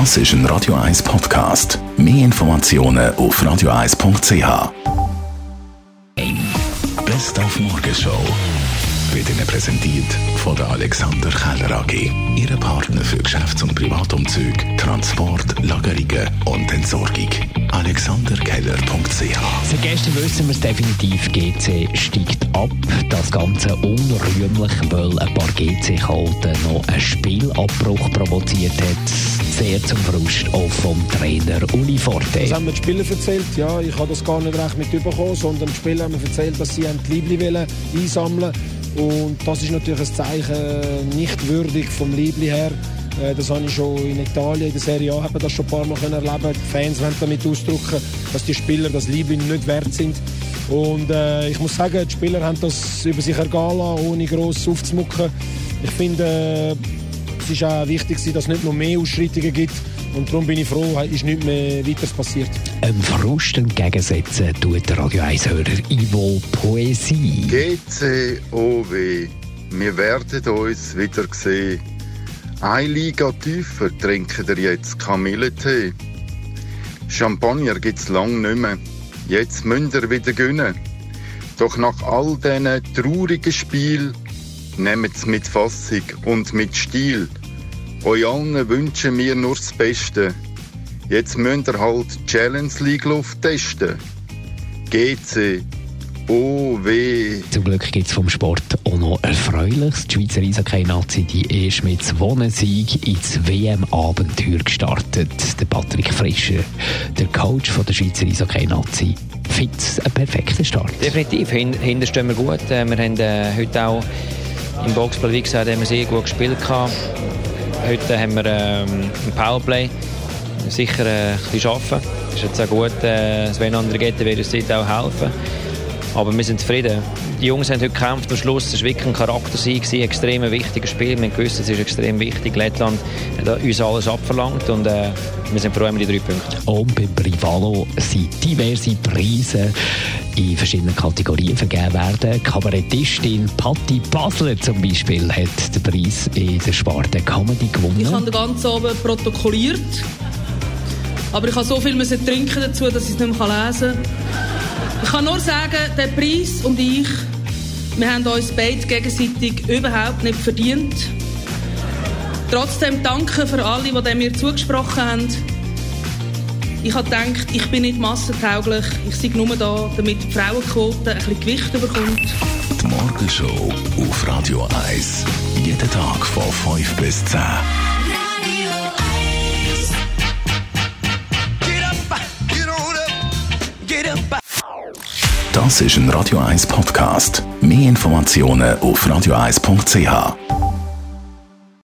Das ist ein Radio 1 Podcast. Mehr Informationen auf radio1.ch. Best auf Morgenshow wird Ihnen präsentiert von der Alexander Keller AG. Ihre Partner für Geschäfts- und Privatumzug, Transport, Lagerungen und Entsorgung. AlexanderKeller.ch Seit gestern wissen wir es definitiv, GC steigt ab. Das Ganze unrühmlich, weil ein paar GC-Chaoten noch einen Spielabbruch provoziert hat. Sehr zum Frust auch vom Trainer Uli Forte. Das haben mir die Spieler erzählt. Ja, ich habe das gar nicht recht mitbekommen, sondern die Spieler haben mir erzählt, dass sie die Liebli einsammeln und das ist natürlich ein Zeichen nicht würdig vom Liebli her. Äh, das habe ich schon in Italien, in der Serie A, das schon ein paar Mal erleben Die Fans wollen damit ausdrücken, dass die Spieler das Liebli nicht wert sind. Und äh, ich muss sagen, die Spieler haben das über sich ergehen lassen, ohne gross aufzumucken. Ich finde, äh, es ist auch wichtig, dass es nicht noch mehr Ausschreitungen gibt. Und darum bin ich froh, ist nichts mehr weiteres passiert. Ein Frust entgegensetzen tut der Radio 1-Hörer Ivo Poesie. GCOW, wir werden uns wieder sehen. Eine Liga tiefer trinken ihr jetzt Kamillentee. Champagner gibt's lang nicht mehr. Jetzt müsst ihr wieder gönnen. Doch nach all diesen traurigen Spielen nehmt's mit Fassung und mit Stil. Euch allen wünschen wir nur das Beste. Jetzt müsst ihr halt Challenge League Luft testen. GC, OW. Zum Glück gibt es vom Sport auch noch Erfreuliches. Die Schweizer Eishockey-Nazi die ist mit zwei Sieg ins WM-Abenteuer gestartet. Der Patrick Frischer, der Coach von der Schweizer Eishockey-Nazi, findet es einen perfekten Start. Definitiv, hinten stehen wir gut. Äh, wir haben äh, heute auch im Boxplay, wie gesagt, haben wir sehr gut gespielt. Heute haben wir ähm, ein Powerplay sicher äh, ein bisschen arbeiten. Es ist jetzt auch gut, äh, Sven Andregette wird uns dort auch helfen. Aber wir sind zufrieden. Die Jungs haben heute gekämpft am Schluss. Es war wirklich ein Charaktersieg, ein extrem wichtiges Spiel. Wir wussten, es ist extrem wichtig. Lettland hat uns alles abverlangt und äh, wir sind froh mit die drei Punkten. Und beim Privalo sind diverse Preise in verschiedenen Kategorien vergeben werden. Kabarettistin Patti Basler zum Beispiel hat den Preis in der Sparte Comedy gewonnen. Ich habe den ganzen Abend protokolliert. Aber ich habe so viel müssen trinken dazu, dass ich es nicht mehr lesen kann. Ich kann nur sagen, der Preis und ich, wir haben uns beide gegenseitig überhaupt nicht verdient. Trotzdem danke für alle, die mir zugesprochen haben. Ich habe gedacht, ich bin nicht massentauglich. Ich sei nur da, damit die Frauenquote ein bisschen Gewicht bekommt. Die Morgenshow auf Radio 1. Jeden Tag von 5 bis 10. Das ist ein Radio 1 Podcast. Mehr Informationen auf radio1.ch.